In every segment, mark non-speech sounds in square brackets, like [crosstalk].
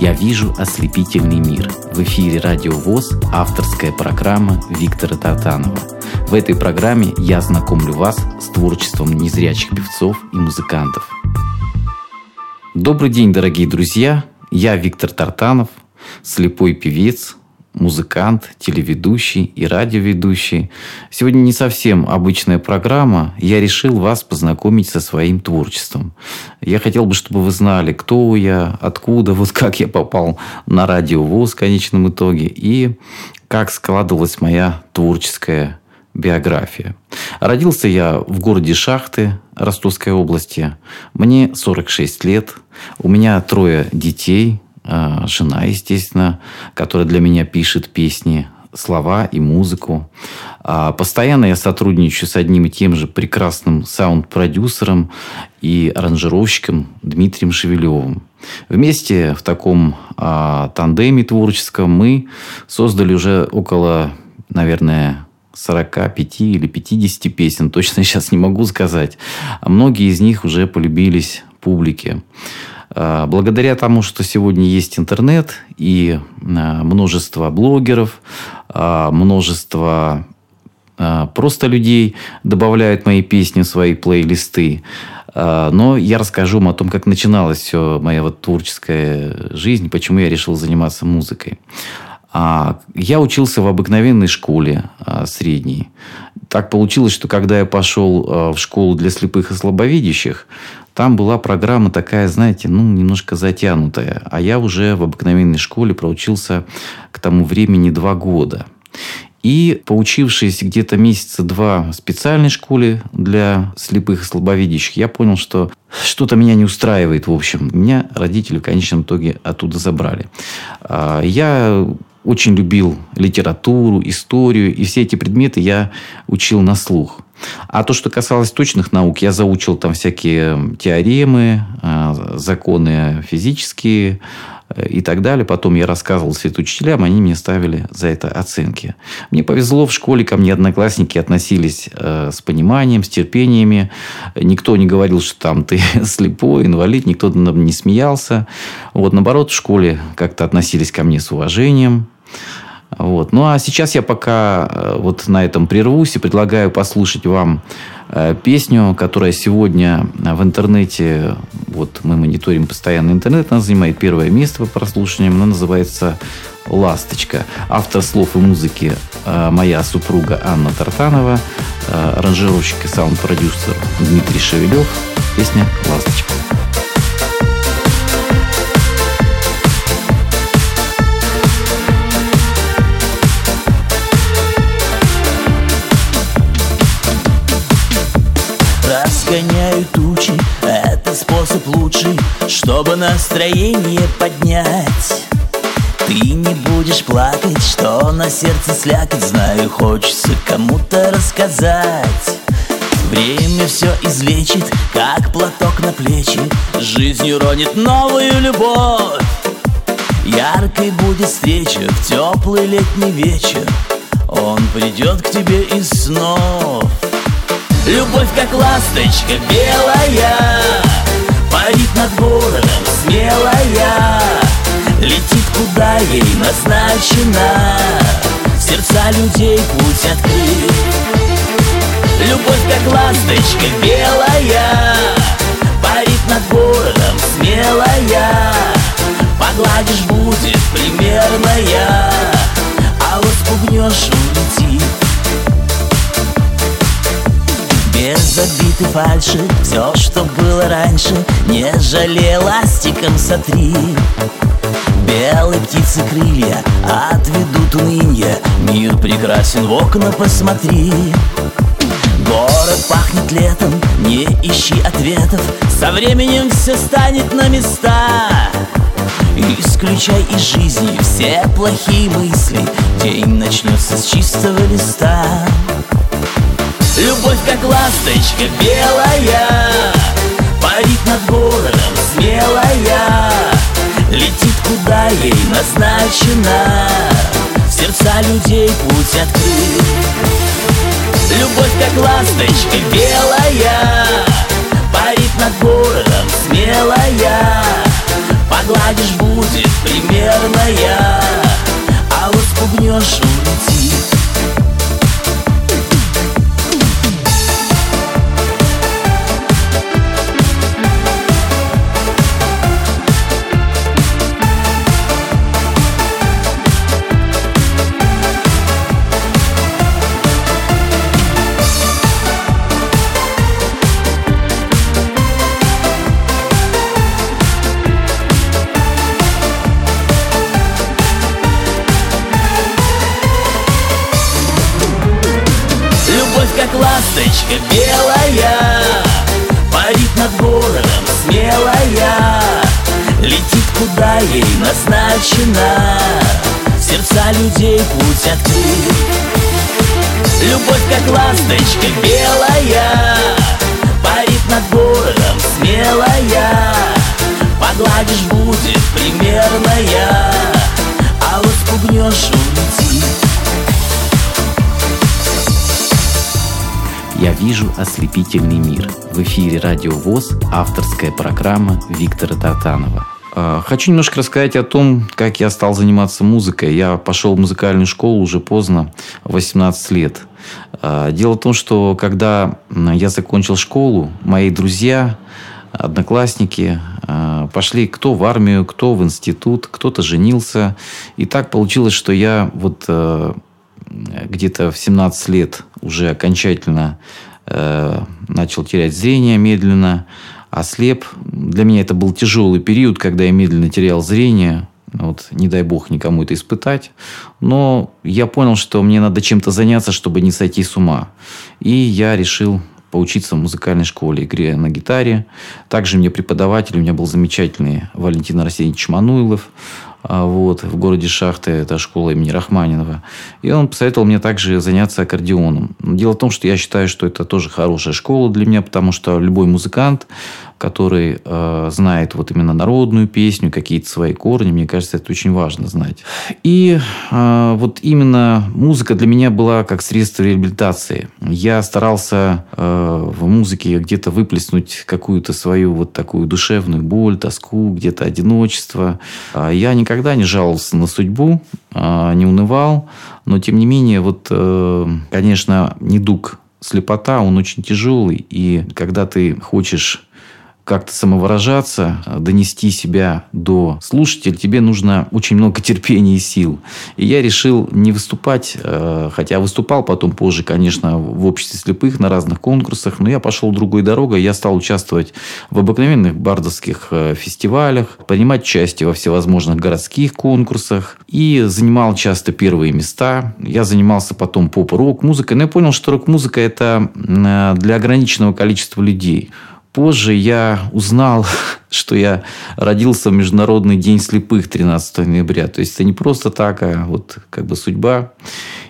Я вижу ослепительный мир. В эфире Радио ВОЗ авторская программа Виктора Тартанова. В этой программе я знакомлю вас с творчеством незрячих певцов и музыкантов. Добрый день, дорогие друзья! Я Виктор Тартанов, слепой певец, музыкант, телеведущий и радиоведущий. Сегодня не совсем обычная программа. Я решил вас познакомить со своим творчеством. Я хотел бы, чтобы вы знали, кто я, откуда, [laughs] вот как я попал на радио ВОЗ в конечном итоге и как складывалась моя творческая биография. Родился я в городе Шахты Ростовской области. Мне 46 лет. У меня трое детей – жена, естественно, которая для меня пишет песни, слова и музыку. А, постоянно я сотрудничаю с одним и тем же прекрасным саунд-продюсером и аранжировщиком Дмитрием Шевелевым. Вместе в таком а, тандеме творческом мы создали уже около, наверное, 45 или 50 песен. Точно [laughs] сейчас не могу сказать. Многие из них уже полюбились публике. А, благодаря тому, что сегодня есть интернет и а, множество блогеров, а, множество просто людей добавляют мои песни в свои плейлисты. Но я расскажу вам о том, как начиналась все моя вот творческая жизнь, почему я решил заниматься музыкой. Я учился в обыкновенной школе средней. Так получилось, что когда я пошел в школу для слепых и слабовидящих, там была программа такая, знаете, ну, немножко затянутая. А я уже в обыкновенной школе проучился к тому времени два года. И поучившись где-то месяца два в специальной школе для слепых и слабовидящих, я понял, что что-то меня не устраивает, в общем. Меня родители в конечном итоге оттуда забрали. А, я очень любил литературу, историю, и все эти предметы я учил на слух. А то, что касалось точных наук, я заучил там всякие теоремы, а, законы физические и так далее. Потом я рассказывал все это учителям, они мне ставили за это оценки. Мне повезло, в школе ко мне одноклассники относились э, с пониманием, с терпениями. Никто не говорил, что там ты [laughs] слепой, инвалид, никто не смеялся. Вот, наоборот, в школе как-то относились ко мне с уважением. Вот. Ну, а сейчас я пока э, вот на этом прервусь и предлагаю послушать вам э, песню, которая сегодня в интернете, вот мы мониторим постоянно интернет, она занимает первое место по прослушиваниям, она называется «Ласточка». Автор слов и музыки э, моя супруга Анна Тартанова, аранжировщик и саунд-продюсер Дмитрий Шевелев. Песня «Ласточка». Разгоняю тучи. Это способ лучший, чтобы настроение поднять. Ты не будешь плакать, что на сердце слякоть. Знаю, хочется кому-то рассказать. Время все излечит, как платок на плечи. Жизнь уронит новую любовь. Яркой будет встреча в теплый летний вечер. Он придет к тебе из снов Любовь как ласточка белая Парит над городом смелая. Летит куда ей назначена сердца людей путь открыт Любовь как ласточка белая Парит над городом смелая. Погладишь будет примерная А вот спугнешь улетит без обиды фальши Все, что было раньше Не жалей ластиком сотри. Белые птицы крылья Отведут унынье Мир прекрасен, в окна посмотри. Город пахнет летом, не ищи ответов Со временем все станет на места. Исключай из жизни все плохие мысли День начнется с чистого листа Любовь как ласточка белая Парит над городом смелая. Летит куда ей назначена В сердца людей путь открыт Любовь как ласточка белая Парит над городом смелая. Погладишь будет примерная А вот спугнешь улетит ласточка белая Парит над городом смелая Летит куда ей назначено. Сердца людей путь открыт. Любовь как ласточка белая вижу ослепительный мир». В эфире «Радио ВОЗ» авторская программа Виктора Тартанова. А, хочу немножко рассказать о том, как я стал заниматься музыкой. Я пошел в музыкальную школу уже поздно, 18 лет. А, дело в том, что когда я закончил школу, мои друзья, одноклассники а, пошли кто в армию, кто в институт, кто-то женился. И так получилось, что я вот где-то в 17 лет уже окончательно начал терять зрение медленно, ослеп. Для меня это был тяжелый период, когда я медленно терял зрение. Вот, не дай бог никому это испытать. Но я понял, что мне надо чем-то заняться, чтобы не сойти с ума. И я решил поучиться в музыкальной школе, игре на гитаре. Также мне преподаватель, у меня был замечательный Валентин Арсеньевич Мануилов. А, вот, в городе Шахты, это школа имени Рахманинова. И он посоветовал мне также заняться аккордеоном. Дело в том, что я считаю, что это тоже хорошая школа для меня, потому что любой музыкант, который э, знает вот именно народную песню, какие-то свои корни, мне кажется, это очень важно знать. И э, вот именно музыка для меня была как средство реабилитации. Я старался э, в музыке где-то выплеснуть какую-то свою вот такую душевную боль, тоску, где-то одиночество. Я никогда не жаловался на судьбу, э, не унывал, но тем не менее, вот, э, конечно, недуг слепота, он очень тяжелый, и когда ты хочешь как-то самовыражаться, донести себя до слушателя, тебе нужно очень много терпения и сил. И я решил не выступать, э, хотя выступал потом позже, конечно, в обществе слепых на разных конкурсах, но я пошел другой дорогой, я стал участвовать в обыкновенных бардовских э, фестивалях, принимать участие во всевозможных городских конкурсах и занимал часто первые места. Я занимался потом поп-рок музыкой, но я понял, что рок-музыка это э, для ограниченного количества людей. Позже я узнал, [laughs] что я родился в Международный день слепых 13 ноября. То есть это не просто так, а вот как бы судьба.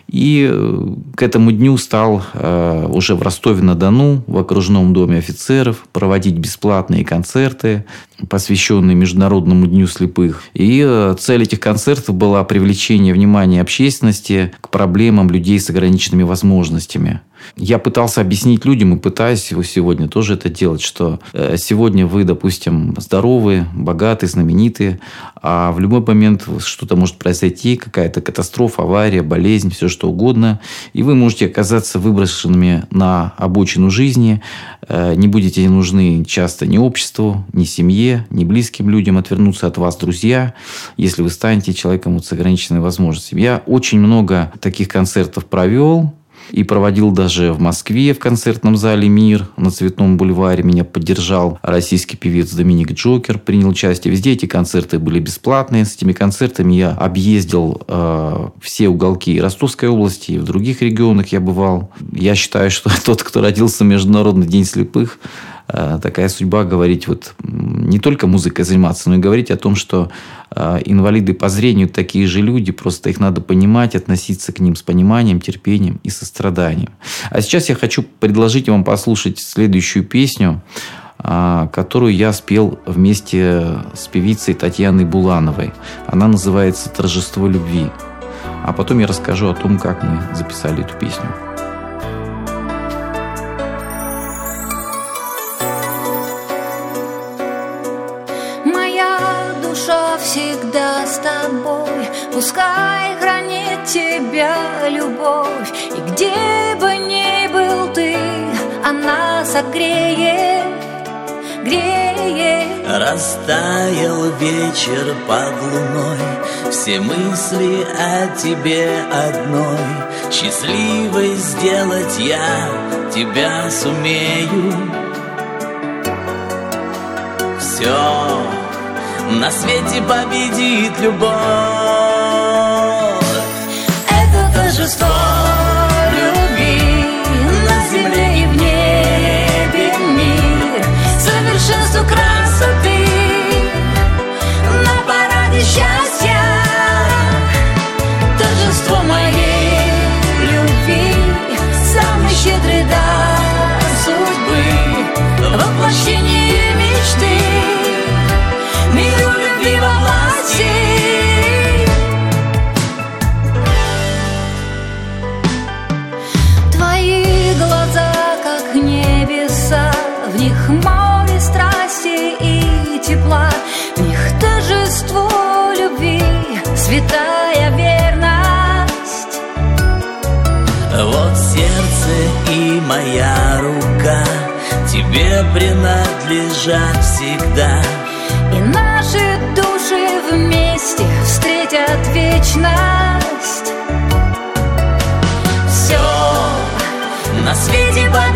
И э, к этому дню стал э, уже в Ростове-на-Дону, в окружном доме офицеров, проводить бесплатные концерты, посвященные Международному дню слепых. И э, цель этих концертов была привлечение внимания общественности к проблемам людей с ограниченными возможностями. Я пытался объяснить людям и пытаюсь его сегодня тоже это делать, что э, сегодня вы, допустим, здоровы, богаты, знаменитые, а в любой момент что-то может произойти, какая-то катастрофа, авария, болезнь, все что угодно, и вы можете оказаться выброшенными на обочину жизни, э, не будете нужны часто ни обществу, ни семье, ни близким людям, отвернутся от вас друзья, если вы станете человеком с ограниченными возможностями. Я очень много таких концертов провел, и проводил даже в Москве в концертном зале «Мир» на Цветном бульваре. Меня поддержал российский певец Доминик Джокер, принял участие. Везде эти концерты были бесплатные. С этими концертами я объездил э, все уголки Ростовской области и в других регионах я бывал. Я считаю, что [laughs] тот, кто родился в Международный день слепых, такая судьба говорить вот не только музыкой заниматься, но и говорить о том, что э, инвалиды по зрению такие же люди, просто их надо понимать, относиться к ним с пониманием, терпением и состраданием. А сейчас я хочу предложить вам послушать следующую песню, э, которую я спел вместе с певицей Татьяной Булановой. Она называется «Торжество любви». А потом я расскажу о том, как мы записали эту песню. С тобой. Пускай хранит тебя любовь. И где бы ни был ты, она согреет греет. Растаял вечер под луной. Все мысли о тебе одной. Счастливой сделать я тебя сумею. Все на свете победит любовь моя рука Тебе принадлежат всегда И наши души вместе встретят вечность. Все На свете победит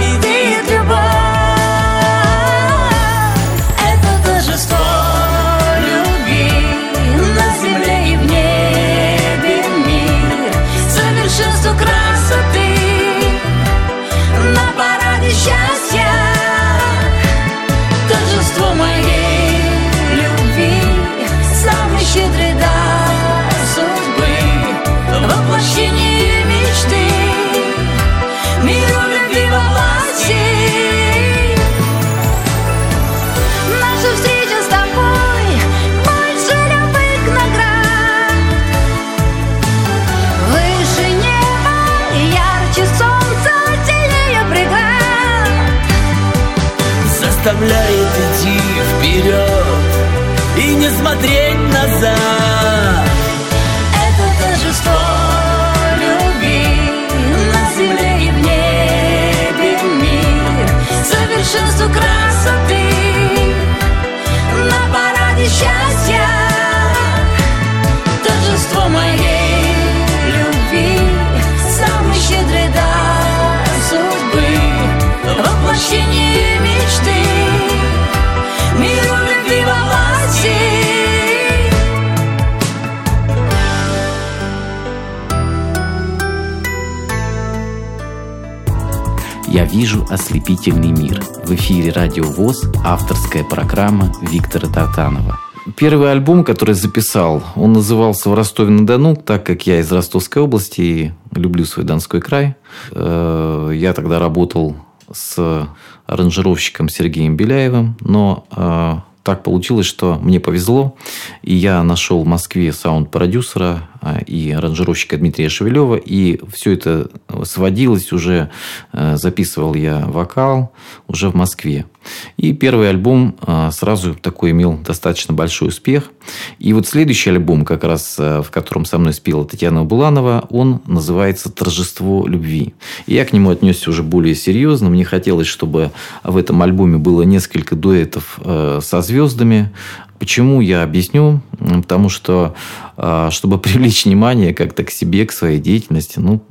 ослепительный мир. В эфире Радио ВОЗ авторская программа Виктора Тартанова. Первый альбом, который записал, он назывался «В Ростове-на-Дону», так как я из Ростовской области и люблю свой Донской край. Э, Я тогда работал с аранжировщиком Сергеем Беляевым, но э, так получилось, что мне повезло, и я нашел в Москве саунд-продюсера и аранжировщика Дмитрия Шевелева, и все это сводилось уже, э, записывал я вокал уже в Москве. И первый альбом а, сразу такой имел достаточно большой успех. И вот следующий альбом, как раз э, в котором со мной спела Татьяна Буланова, он называется «Торжество любви». И я к нему отнесся уже более серьезно. Мне хотелось, чтобы в этом альбоме было несколько дуэтов э, со звездами. Почему, я объясню. Потому что, а, чтобы [laughs] привлечь внимание как-то к себе, к своей деятельности, ну,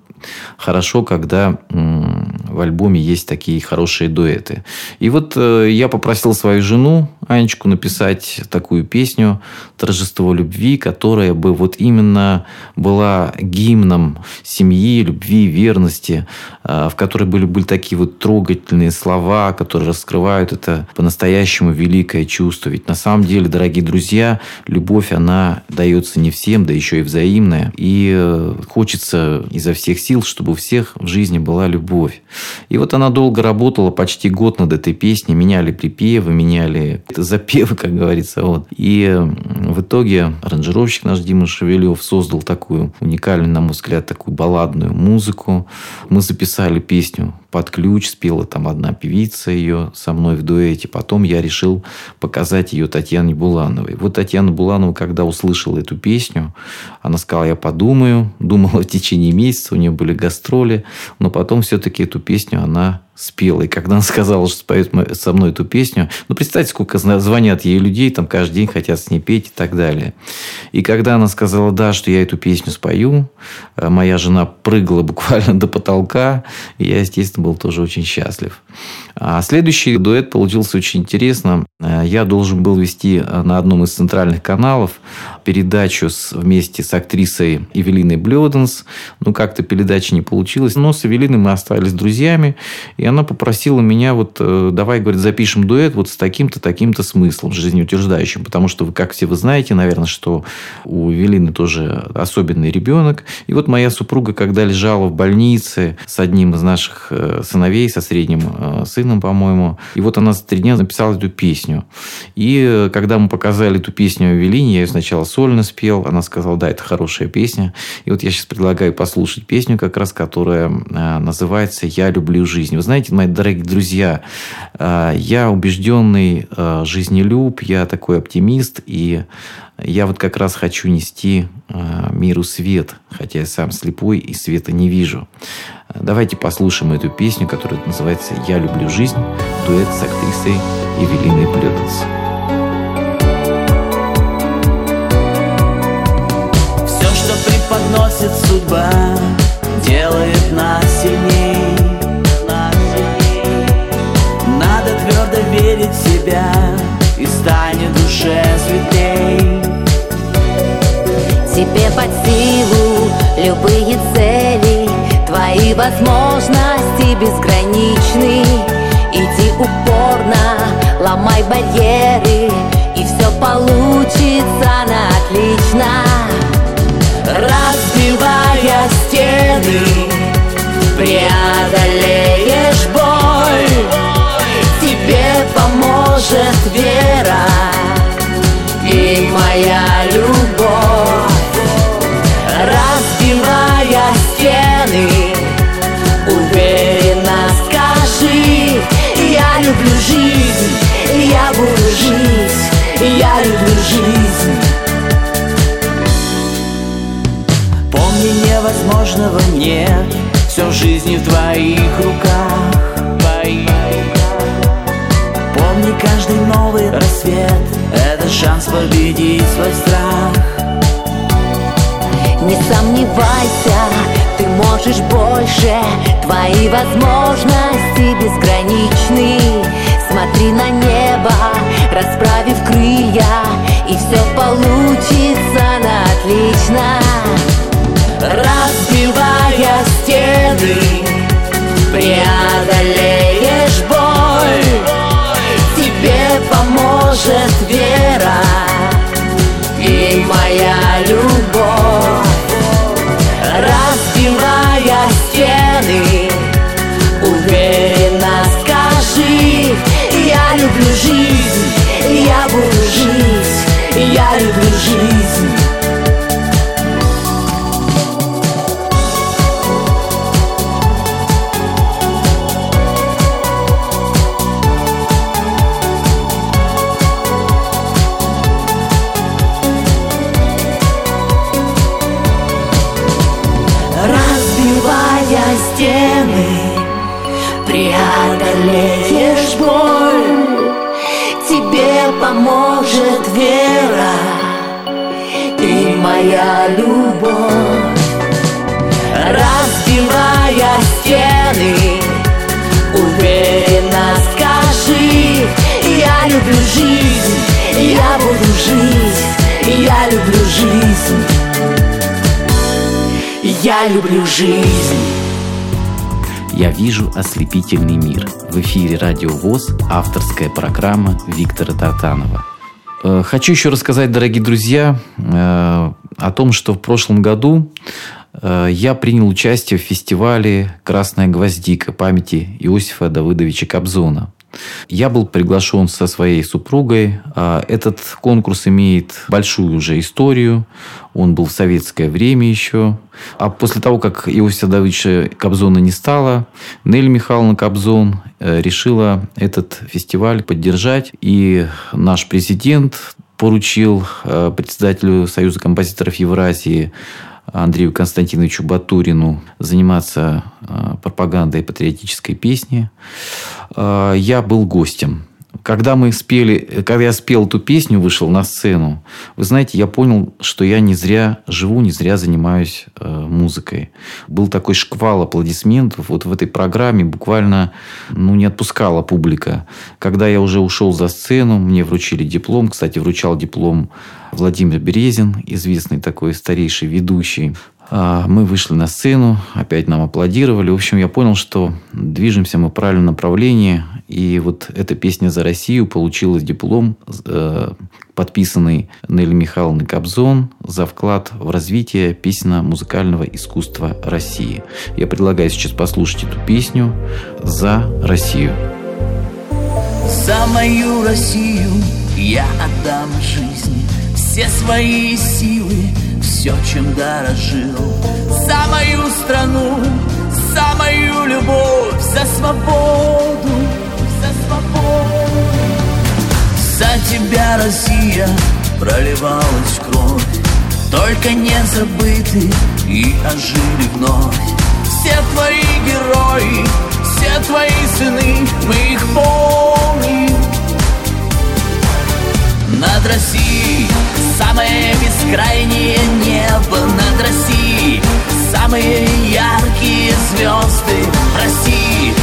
хорошо, когда в альбоме есть такие хорошие дуэты. И вот э, я попросил свою жену, Анечку, написать такую песню «Торжество любви», которая бы вот именно была гимном семьи, любви, верности, э, в которой были, были такие вот трогательные слова, которые раскрывают это по-настоящему великое чувство. Ведь на самом деле, дорогие друзья, любовь, она дается не всем, да еще и взаимная. И э, хочется изо всех сил, чтобы у всех в жизни была любовь. И вот она долго работала, почти год над этой песней. Меняли припевы, меняли запевы, как говорится. Вот. И в итоге аранжировщик наш Дима Шевелев создал такую уникальную, на мой взгляд, такую балладную музыку. Мы записали песню под ключ, спела там одна певица ее со мной в дуэте. Потом я решил показать ее Татьяне Булановой. Вот Татьяна Буланова, когда услышала эту песню, она сказала, я подумаю. Думала в течение месяца, у нее были гастроли. Но потом все-таки эту песню она спела. И когда она сказала, что споет со мной эту песню, ну, представьте, сколько звонят ей людей, там каждый день хотят с ней петь и так далее. И когда она сказала, да, что я эту песню спою, э, моя жена прыгала [laughs] буквально до потолка, и я, естественно, был тоже очень счастлив. А следующий дуэт получился очень интересно. Э, я должен был вести э, на одном из центральных каналов передачу с, вместе с актрисой Эвелиной Блёденс. Ну, как-то передача не получилась. Но с Эвелиной мы остались друзьями. И она попросила меня, вот, э, давай, говорит, запишем дуэт вот с таким-то, таким-то смыслом жизнеутверждающим. Потому что, как все вы знаете, наверное, что у Эвелины тоже особенный ребенок. И вот моя супруга, когда лежала в больнице с одним из наших сыновей, со средним сыном, сыном, по-моему. И вот она за три дня написала эту песню. И э, когда мы показали эту песню Эвелине, я ее сначала сольно спел. Она сказала, да, это хорошая песня. И вот я сейчас предлагаю послушать песню, как раз, которая э, называется «Я люблю жизнь». Вы знаете, мои дорогие друзья, э, я убежденный жизнелюб, я такой оптимист, и я вот как раз хочу нести миру свет, хотя я сам слепой и света не вижу. Давайте послушаем эту песню, которая называется «Я люблю жизнь», дуэт с актрисой Эвелиной Блёдлс. Все, что преподносит судьба, делает нас сильней. Станет душе светлей. Тебе под силу любые цели Твои возможности безграничны Иди упорно, ломай барьеры И все получится на отлично Разбивая стены Преодолеешь И моя любовь. Разбивая стены Уверенно скажи Я люблю жизнь, я буду жить Я люблю жизнь Помни, невозможного нет Все в жизни в твоих руках Каждый новый рассвет. Это шанс победить свой страх. Не сомневайся, ты можешь больше. Твои возможности безграничны. Смотри на небо, расправив крылья И все получится на отлично. Разбивая стены Преодолеешь поможет вера И моя любовь Разбивая стены. Уверенно скажи Я люблю жизнь, я буду жить Я люблю жизнь моя любовь Разбивая стены Уверенно скажи Я люблю жизнь, я буду жить Я люблю жизнь Я люблю жизнь Я вижу ослепительный мир. В эфире Радио ВОЗ, авторская программа Виктора Тартанова. Э, Хочу еще рассказать, дорогие друзья, э, о том, что в прошлом году э, я принял участие в фестивале «Красная гвоздика» памяти Иосифа Давыдовича Кобзона. Я был приглашен со своей супругой. А, этот конкурс имеет большую уже историю. Он был в советское время еще. А после того, как Иосифа Давыдовича Кобзона не стало, Нелли Михайловна Кобзон э, решила этот фестиваль поддержать. И наш президент поручил э, председателю Союза композиторов Евразии Андрею Константиновичу Батурину заниматься э, пропагандой патриотической песни. Э, я был гостем. Когда мы спели, когда я спел эту песню, вышел на сцену, вы знаете, я понял, что я не зря живу, не зря занимаюсь э, музыкой. Был такой шквал аплодисментов. Вот в этой программе буквально ну, не отпускала публика. Когда я уже ушел за сцену, мне вручили диплом. Кстати, вручал диплом Владимир Березин, известный такой старейший ведущий. А, мы вышли на сцену, опять нам аплодировали. В общем, я понял, что движемся мы в правильном направлении. И вот эта песня «За Россию» получила диплом, э, подписанный Нелли Михайловной Кобзон за вклад в развитие песенно-музыкального искусства России. Я предлагаю сейчас послушать эту песню «За Россию». За мою Россию я отдам жизнь, все свои силы, все, чем дорожил. За мою страну, за мою любовь, за свободу, за свободу. За тебя, Россия, проливалась кровь, только не забыты и ожили вновь. Все твои герои, все твои сыны, мы их помним. Над Россией самое бескрайнее небо. Над Россией самые яркие звезды. В России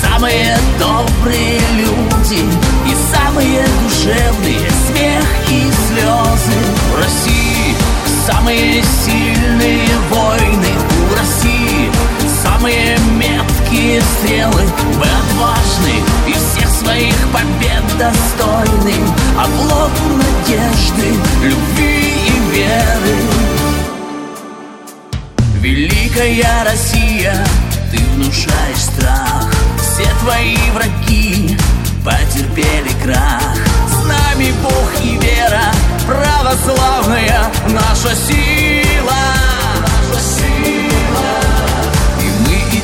самые добрые люди И самые душевные смех и слезы. В России самые сильные войны. У России самые меткие стрелы Мы отважны и всех своих побед достойны Облог надежды, любви и веры. Великая Россия, ты внушаешь страх. Все твои враги потерпели крах. С нами Бог и вера, православная наша сила. Наша сила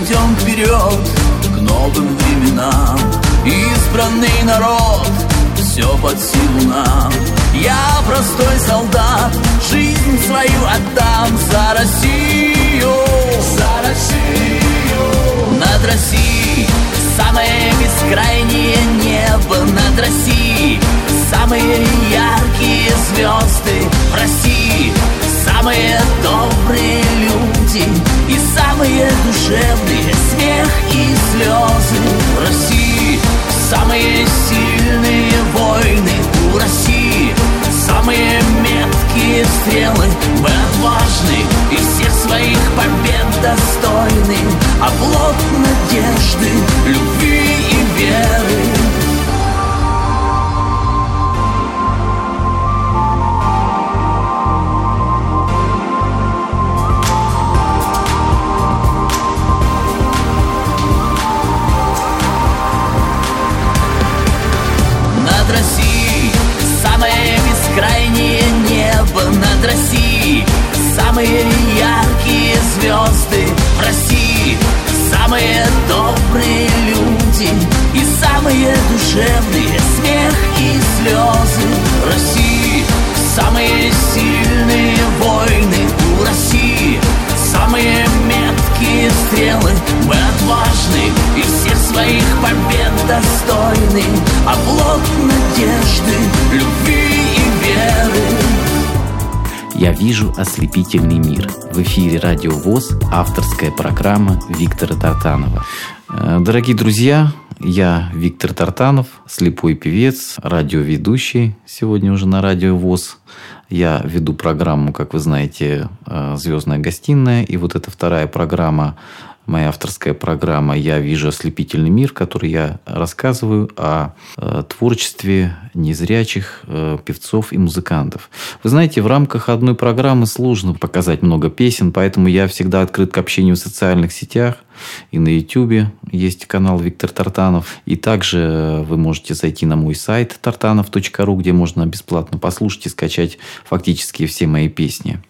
идем вперед к новым временам. Избранный народ, все под силу нам. Я простой солдат, жизнь свою отдам за Россию. За Россию. Над Россией самое бескрайнее небо. Над Россией самые яркие звезды В России самые добрые люди И самые душевные смех и слезы В России. Самые сильные войны У России. Самые меткие стрелы Мы отважны и всех своих побед достойны. Оплот надежды, любви и веры добрые люди И самые душевные смех и слезы В России. Самые сильные войны У России. Самые меткие стрелы. Мы отважны и всех своих побед достойны. Оплот надежды, любви и веры. Я вижу ослепительный мир. В эфире Радио ВОЗ, авторская программа Виктора Тартанова. Э, Дорогие друзья, я Виктор Тартанов, слепой певец, радиоведущий сегодня уже на Радио ВОЗ. Я веду программу, как вы знаете, э, «Звездная гостиная». И вот эта вторая программа моя авторская программа «Я вижу ослепительный мир», в которой я рассказываю о э, творчестве незрячих э, певцов и музыкантов. Вы знаете, в рамках одной программы сложно показать много песен, поэтому я всегда открыт к общению в социальных сетях. И на YouTube есть канал Виктор Тартанов. И также вы можете зайти на мой сайт tartanov.ru, где можно бесплатно послушать и скачать фактически все мои песни.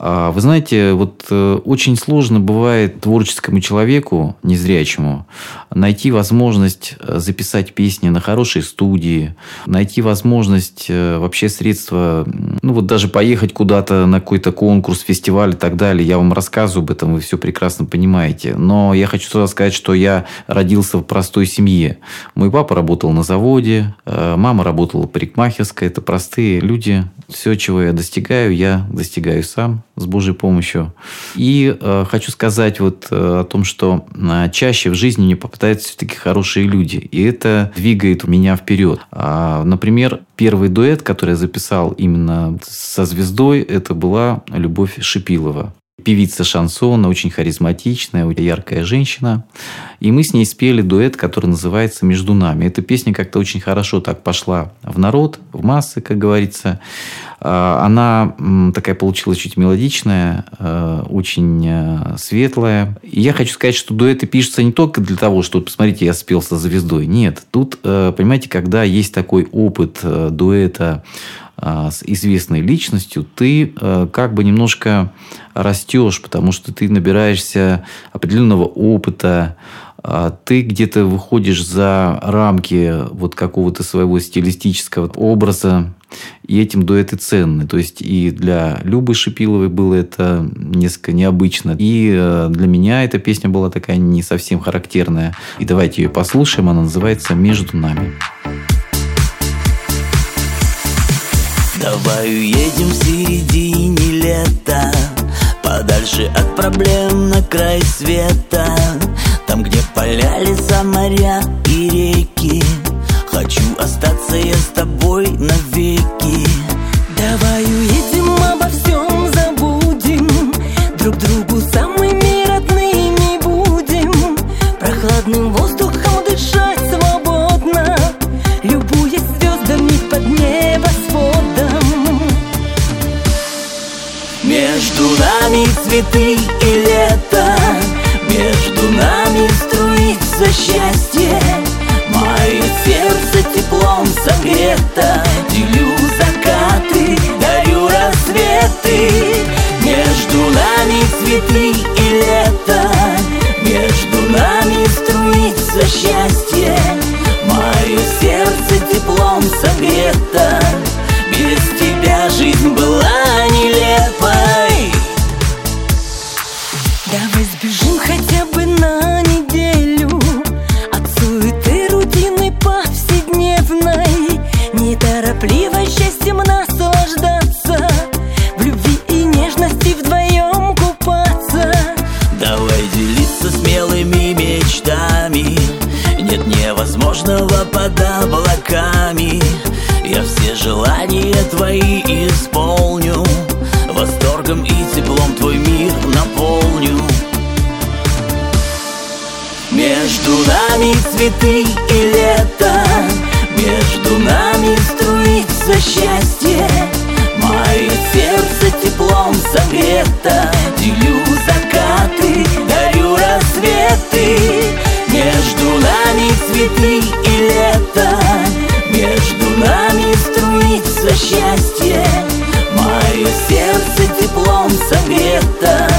А, вы знаете, вот э, очень сложно бывает творческому человеку, незрячему, найти возможность э, записать песни на хорошей студии, найти возможность э, вообще средства, ну вот даже поехать куда-то на какой-то конкурс, фестиваль и так далее. Я вам рассказываю об этом, вы все прекрасно понимаете. Но я хочу сразу сказать, что я родился в простой семье. Мой папа работал на заводе, мама работала парикмахерской. Это простые люди. Все, чего я достигаю, я достигаю сам с Божьей помощью. И э, хочу сказать вот э, о том, что э, чаще в жизни мне попадаются все-таки хорошие люди. И это двигает меня вперед. А, например, первый дуэт, который я записал именно со звездой, это была Любовь Шипилова певица шансона, очень харизматичная, яркая женщина. И мы с ней спели дуэт, который называется «Между нами». Эта песня как-то очень хорошо так пошла в народ, в массы, как говорится. А, она такая получилась чуть мелодичная, а, очень а, светлая. И я хочу сказать, что дуэты пишутся не только для того, что, посмотрите, я спел со звездой. Нет, тут, понимаете, когда есть такой опыт дуэта с известной личностью, ты как бы немножко растешь, потому что ты набираешься определенного опыта, а ты где-то выходишь за рамки вот какого-то своего стилистического образа, и этим дуэты ценны. То есть и для Любы Шипиловой было это несколько необычно. И э, для меня эта песня была такая не совсем характерная. И давайте ее послушаем. Она называется «Между нами». Давай уедем в середине лета Подальше от проблем на край света. Там, где поля, леса, моря и реки. Хочу остаться я с тобой навеки твои исполню. Восторгом и теплом твой мир наполню. Между нами цветы и лето Между нами струится счастье. Мое сердце теплом согрето Делю закаты, дарю рассветы. Между нами цветы счастье. Мое сердце теплом согрето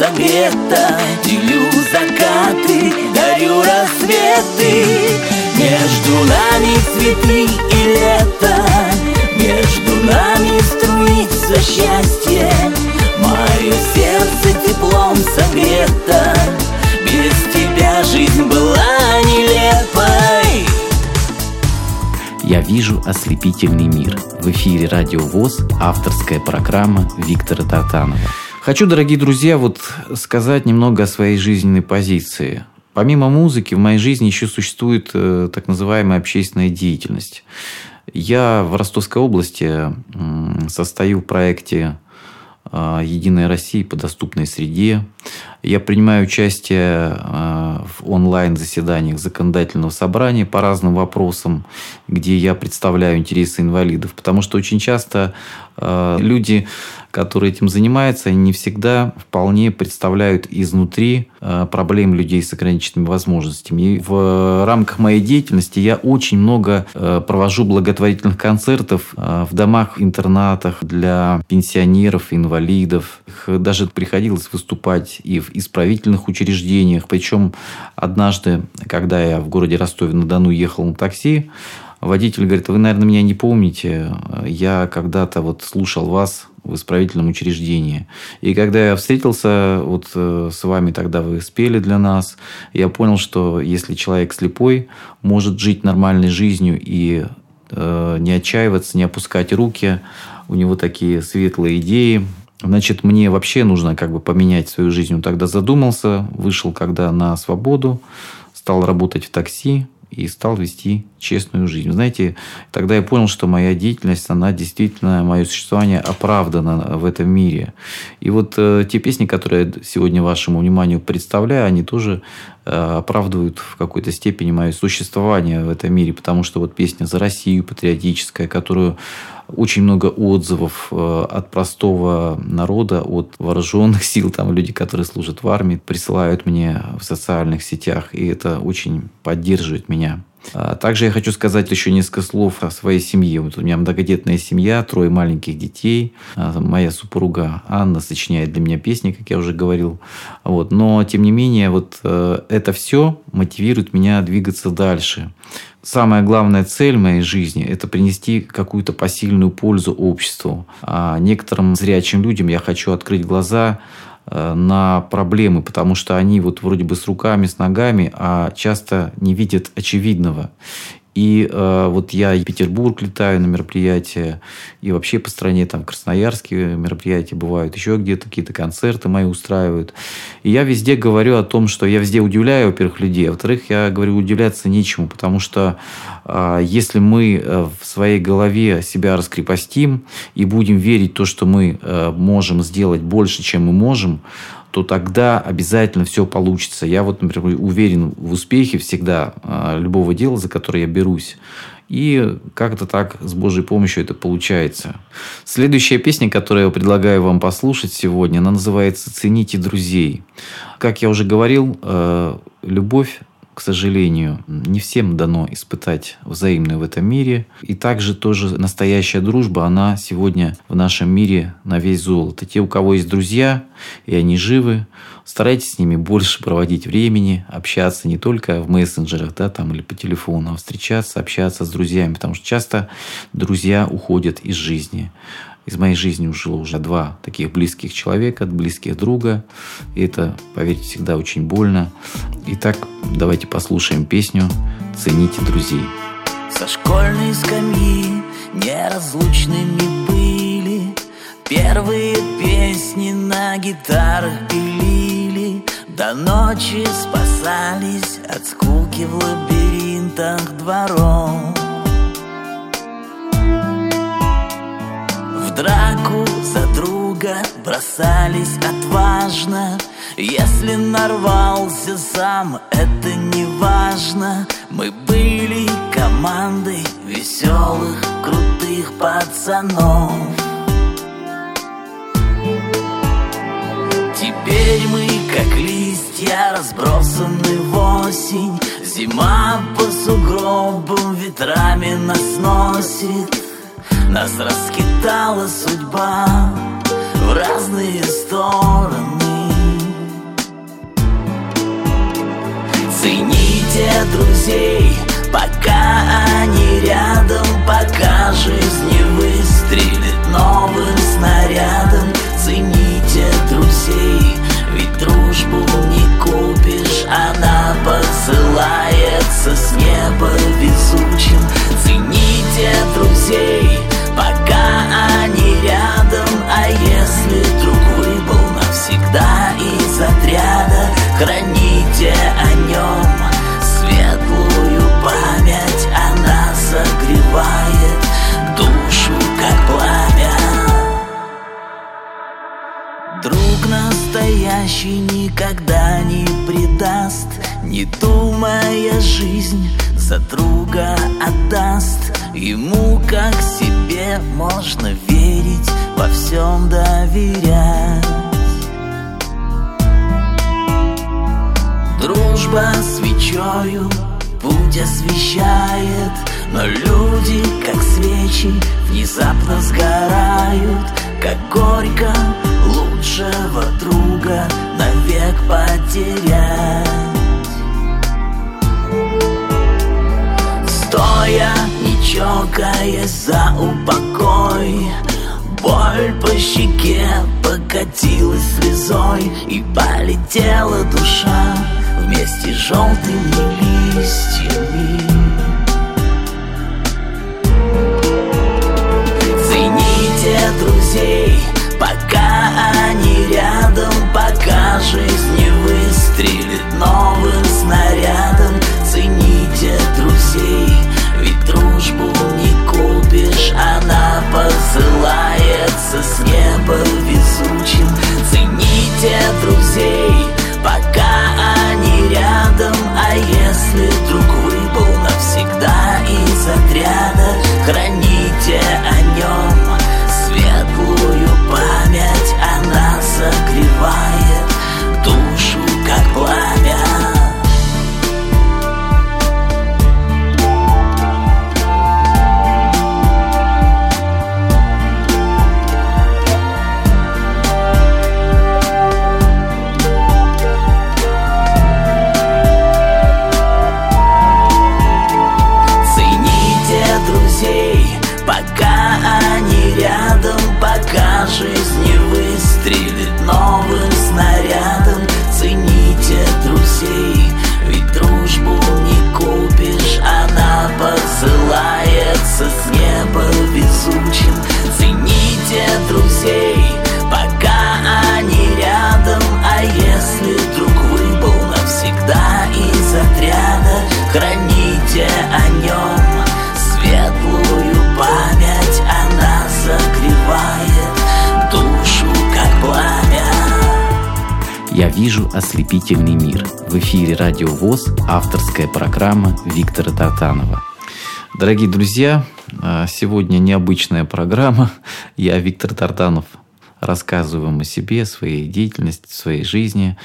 согрето Делю закаты, дарю рассветы Между нами цветы и лето Между нами струится счастье Мое сердце теплом согрето Без тебя жизнь была нелепой «Я вижу ослепительный мир». В эфире «Радио ВОЗ» авторская программа Виктора Тартанова. Хочу, дорогие друзья, вот сказать немного о своей жизненной позиции. Помимо музыки в моей жизни еще существует э, так называемая общественная деятельность. Я в Ростовской области состою в проекте э, «Единая Россия по доступной среде». Я принимаю участие э, в онлайн-заседаниях законодательного собрания по разным вопросам, где я представляю интересы инвалидов. Потому что очень часто э, люди, которые этим занимаются, не всегда вполне представляют изнутри э, проблем людей с ограниченными возможностями. И в рамках моей деятельности я очень много провожу благотворительных концертов в домах, интернатах для пенсионеров, инвалидов. Даже приходилось выступать и в исправительных учреждениях. Причем однажды, когда я в городе Ростове-на-Дону ехал на такси, водитель говорит, вы, наверное, меня не помните. Я когда-то вот слушал вас в исправительном учреждении. И когда я встретился вот э, с вами, тогда вы спели для нас, я понял, что если человек слепой может жить нормальной жизнью и э, не отчаиваться, не опускать руки, у него такие светлые идеи, Значит, мне вообще нужно как бы поменять свою жизнь. Он тогда задумался, вышел когда на свободу, стал работать в такси и стал вести честную жизнь. Знаете, тогда я понял, что моя деятельность, она действительно, мое существование оправдано в этом мире. И вот э, те песни, которые я сегодня вашему вниманию представляю, они тоже оправдывают в какой-то степени мое существование в этом мире, потому что вот песня «За Россию» патриотическая, которую очень много отзывов э, от простого народа, от вооруженных сил, там люди, которые служат в армии, присылают мне в социальных сетях, и это очень поддерживает меня. А также я хочу сказать еще несколько слов о своей семье. Вот у меня многодетная семья, трое маленьких детей. А моя супруга Анна сочиняет для меня песни, как я уже говорил. Вот. Но, тем не менее, вот э, это все мотивирует меня двигаться дальше самая главная цель моей жизни – это принести какую-то посильную пользу обществу. А некоторым зрячим людям я хочу открыть глаза на проблемы, потому что они вот вроде бы с руками, с ногами, а часто не видят очевидного. И э, вот я в Петербург летаю на мероприятия, и вообще по стране там красноярские мероприятия бывают, еще где-то какие-то концерты мои устраивают. И я везде говорю о том, что я везде удивляю, во-первых, людей, а во-вторых, я говорю, удивляться нечему, потому что э, если мы э, в своей голове себя раскрепостим и будем верить в то, что мы э, можем сделать больше, чем мы можем, то тогда обязательно все получится. Я вот, например, уверен в успехе всегда а, любого дела, за которое я берусь. И как-то так с Божьей помощью это получается. Следующая песня, которую я предлагаю вам послушать сегодня, она называется «Цените друзей». Как я уже говорил, э, любовь к сожалению, не всем дано испытать взаимное в этом мире. И также тоже настоящая дружба, она сегодня в нашем мире на весь золото. Те, у кого есть друзья, и они живы, старайтесь с ними больше проводить времени, общаться не только в мессенджерах да, там, или по телефону, а встречаться, общаться с друзьями, потому что часто друзья уходят из жизни. Из моей жизни ушло уже два таких близких человека, близких друга. И это, поверьте, всегда очень больно. Итак, давайте послушаем песню «Цените друзей». Со школьной скамьи неразлучными были Первые песни на гитарах пилили До ночи спасались от скуки в лабиринтах дворов драку за друга бросались отважно. Если нарвался сам, это не важно. Мы были командой веселых, крутых пацанов. Теперь мы, как листья, разбросаны в осень. Зима по сугробам ветрами нас носит нас раскидала судьба в разные стороны. Цените друзей, пока они рядом Пока жизнь не выстрелит новым снарядом. Цените друзей, ведь дружбу не купишь Она посылается с неба везучим. Цените друзей, пока они рядом А если друг выбыл навсегда из отряда Храните о нем светлую память Она согревает душу, как пламя. Друг настоящий никогда не предаст Не думая жизнь за друга отдаст Ему как себе можно верить, во всем доверять. Дружба свечою путь освещает Но люди, как свечи, внезапно сгорают. Как горько лучшего друга навек потерять чокаясь за упокой. Боль по щеке покатилась слезой И полетела душа вместе с желтыми листьями. Цените друзей, пока они рядом Пока жизнь не выстрелит новым снарядом. Цените друзей, дружбу не купишь. Она посылается с неба везучим. Цените друзей, пока они рядом. А если вдруг выбыл навсегда из отряда Храните о нем светлую ослепительный мир. В эфире Радио ВОЗ, авторская программа Виктора Тартанова. Дорогие друзья, а, сегодня необычная программа. Я, Виктор Тартанов, рассказываю вам о себе, своей деятельности, своей жизни.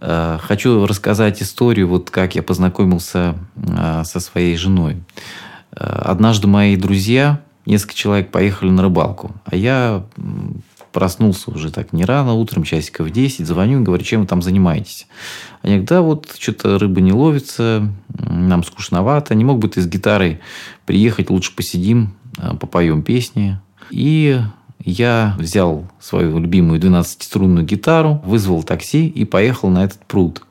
А, Хочу рассказать историю, вот как я познакомился а, со своей женой. Однажды мои друзья, несколько человек, поехали на рыбалку, а я проснулся уже так не рано, утром, часиков в 10, звоню и говорю, чем вы там занимаетесь? Они говорят, да, вот что-то рыба не ловится, нам скучновато, не мог бы ты с гитарой приехать, лучше посидим, а, попоем песни. И я взял свою любимую 12-струнную гитару, вызвал такси и поехал на этот пруд.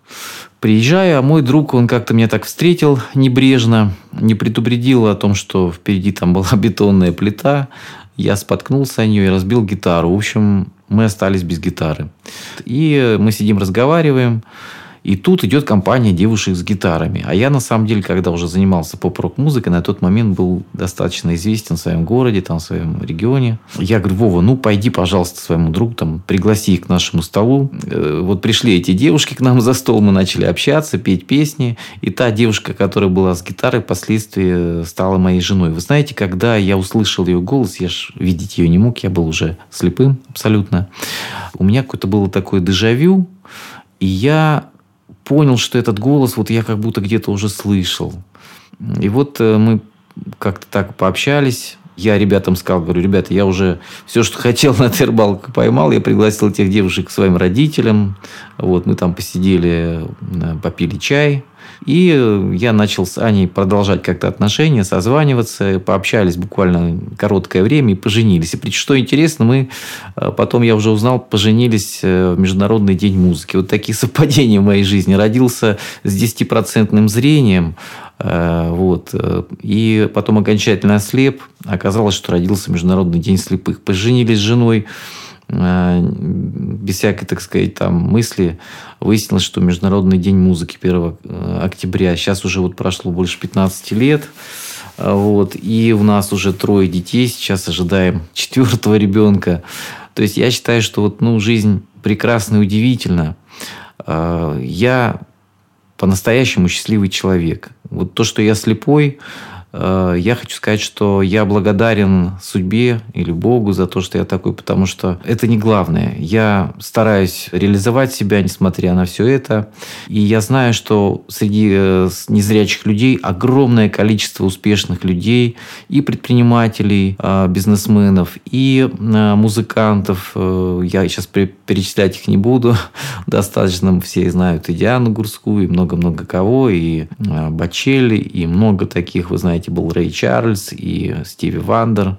Приезжая, мой друг, он как-то меня так встретил небрежно, не предупредил о том, что впереди там была [laughs] бетонная плита. Я споткнулся о нее и разбил гитару. В общем, мы остались без гитары. И мы сидим, разговариваем. И тут идет компания девушек с гитарами. А я, на самом деле, когда уже занимался поп-рок музыкой, на тот момент был достаточно известен в своем городе, там, в своем регионе. Я говорю, Вова, ну, пойди, пожалуйста, своему другу, там, пригласи их к нашему столу. Э, Вот пришли эти девушки к нам за стол, мы начали общаться, петь песни. И та девушка, которая была с гитарой, впоследствии стала моей женой. Вы знаете, когда я услышал ее голос, я ж видеть ее не мог, я был уже слепым абсолютно. У меня какое-то было такое дежавю, и я понял, что этот голос вот я как будто где-то уже слышал. И вот э, мы как-то так пообщались. Я ребятам сказал, говорю, ребята, я уже все, что хотел [laughs] на этой рыбалке поймал. Я пригласил этих девушек к своим родителям. Вот, мы там посидели, э, попили чай. И я начал с Аней продолжать как-то отношения, созваниваться, пообщались буквально короткое время и поженились. И что интересно, мы э, потом, я уже узнал, поженились э, в Международный день музыки. Вот такие [laughs] совпадения в моей жизни. Родился с 10% зрением, э, вот. И потом окончательно ослеп. Оказалось, что родился Международный день слепых. Поженились с женой без всякой, так сказать, там мысли выяснилось, что Международный день музыки 1 э, октября. Сейчас уже вот прошло больше 15 лет. Э, вот, и у нас уже трое детей. Сейчас ожидаем [laughs] четвертого ребенка. То есть я считаю, что вот, ну, жизнь прекрасна и удивительна. Э, я по-настоящему счастливый человек. Вот то, что я слепой, Э, я хочу сказать, что я благодарен судьбе или Богу за то, что я такой, потому что это не главное. Я стараюсь реализовать себя, несмотря на все это. И я знаю, что среди э, незрячих людей огромное количество успешных людей и предпринимателей, э, бизнесменов, и музыкантов. Я сейчас перечислять их не буду. [laughs] Достаточно все знают и Диану Гурскую, и много-много кого, и Бачелли, и много таких, вы знаете, был Рэй Чарльз и Стиви Вандер.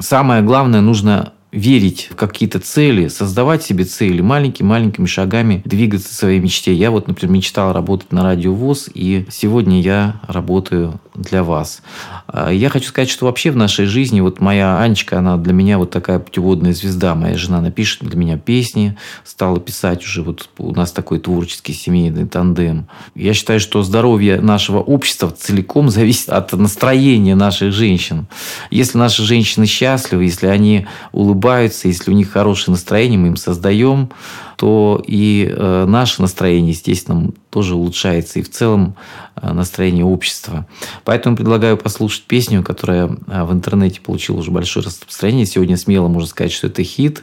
Самое главное, нужно верить в какие-то цели, создавать себе цели, маленькими-маленькими шагами двигаться к своей мечте. Я вот, например, мечтал работать на радио ВОЗ, и сегодня я работаю для вас. А, я хочу сказать, что вообще в нашей жизни, вот моя Анечка, она для меня вот такая путеводная звезда. Моя жена напишет для меня песни, стала писать уже, вот у нас такой творческий семейный тандем. Я считаю, что здоровье нашего общества целиком зависит от настроения наших женщин. Если наши женщины счастливы, если они улыбаются, если у них хорошее настроение, мы им создаем то и э, наше настроение, естественно, тоже улучшается, и в целом э, настроение общества. Поэтому предлагаю послушать песню, которая э, в интернете получила уже большое распространение. Сегодня смело можно сказать, что это хит.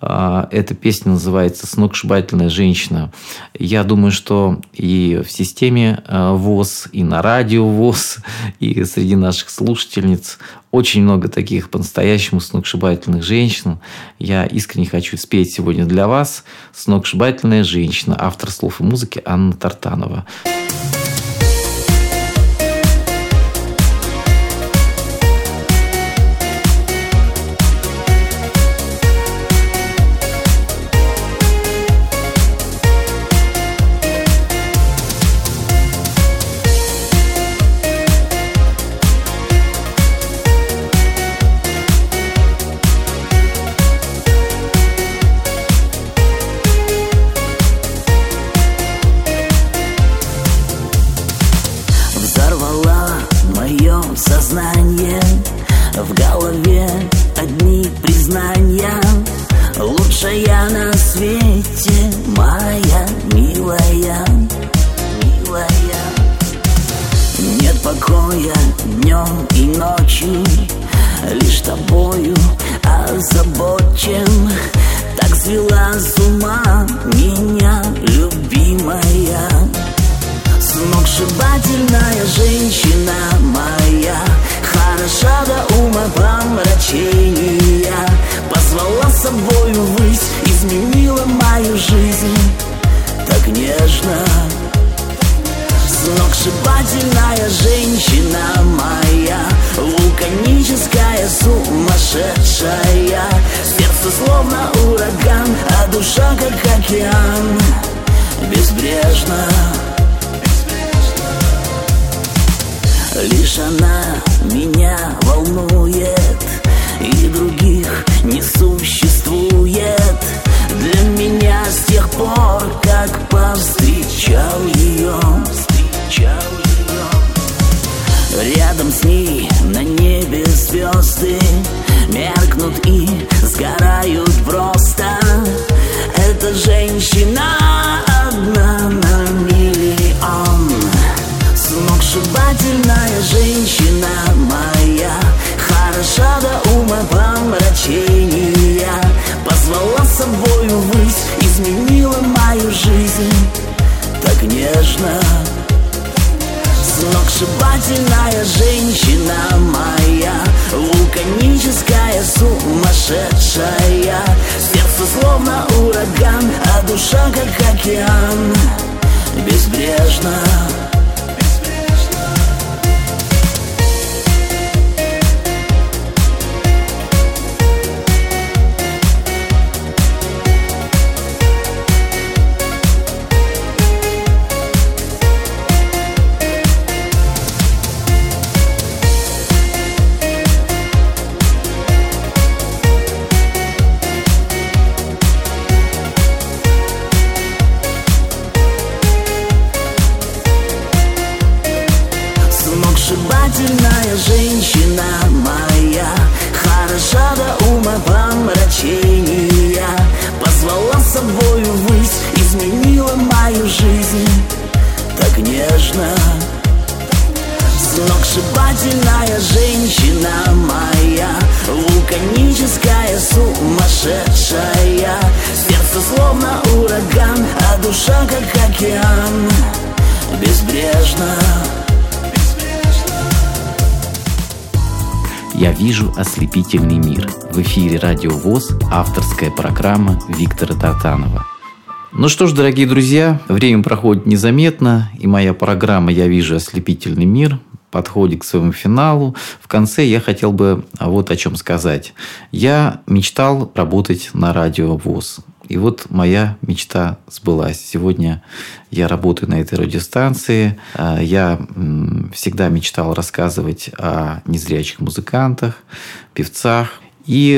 Эта песня называется «Сногсшибательная женщина». Я думаю, что и в системе ВОЗ, и на радио ВОЗ, и среди наших слушательниц очень много таких по-настоящему сногсшибательных женщин. Я искренне хочу спеть сегодня для вас «Сногсшибательная женщина», автор слов и музыки Анна Тартанова. Сногсшибательная душа как океан Безбрежно Радио ВОЗ, авторская программа Виктора Тартанова. Ну что ж, дорогие друзья, время проходит незаметно, и моя программа «Я вижу ослепительный мир» подходит к своему финалу. В конце я хотел бы вот о чем сказать. Я мечтал работать на радио ВОЗ. И вот моя мечта сбылась. Сегодня я работаю на этой радиостанции. Я всегда мечтал рассказывать о незрячих музыкантах, певцах. И,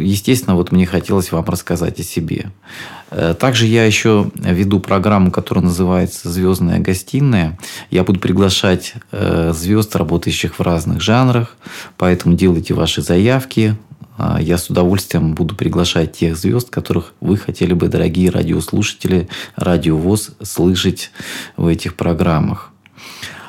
естественно, вот мне хотелось вам рассказать о себе. Э, также я еще веду программу, которая называется «Звездная гостиная». Я буду приглашать э, звезд, работающих в разных жанрах, поэтому делайте ваши заявки, а, я с удовольствием буду приглашать тех звезд, которых вы хотели бы, дорогие радиослушатели, радиовоз, слышать в этих программах.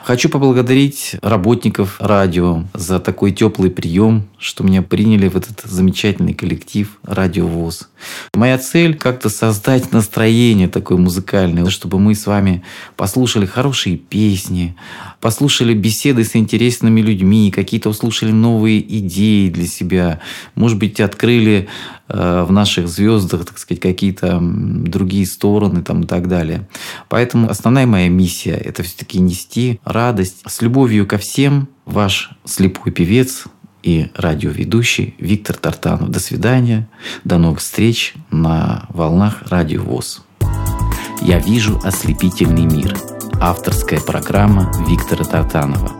Хочу поблагодарить работников радио за такой теплый прием, что меня приняли в этот замечательный коллектив «Радиовоз». Моя цель – как-то создать настроение такое музыкальное, чтобы мы с вами послушали хорошие песни, послушали беседы с интересными людьми, какие-то услышали новые идеи для себя, может быть, открыли э, в наших звездах, так сказать, какие-то другие стороны там, и так далее. Поэтому основная моя миссия – это все-таки нести радость с любовью ко всем. Ваш слепой певец и радиоведущий Виктор Тартанов. До свидания. До новых встреч на волнах Радио ВОЗ. Я вижу ослепительный мир. Авторская программа Виктора Тартанова.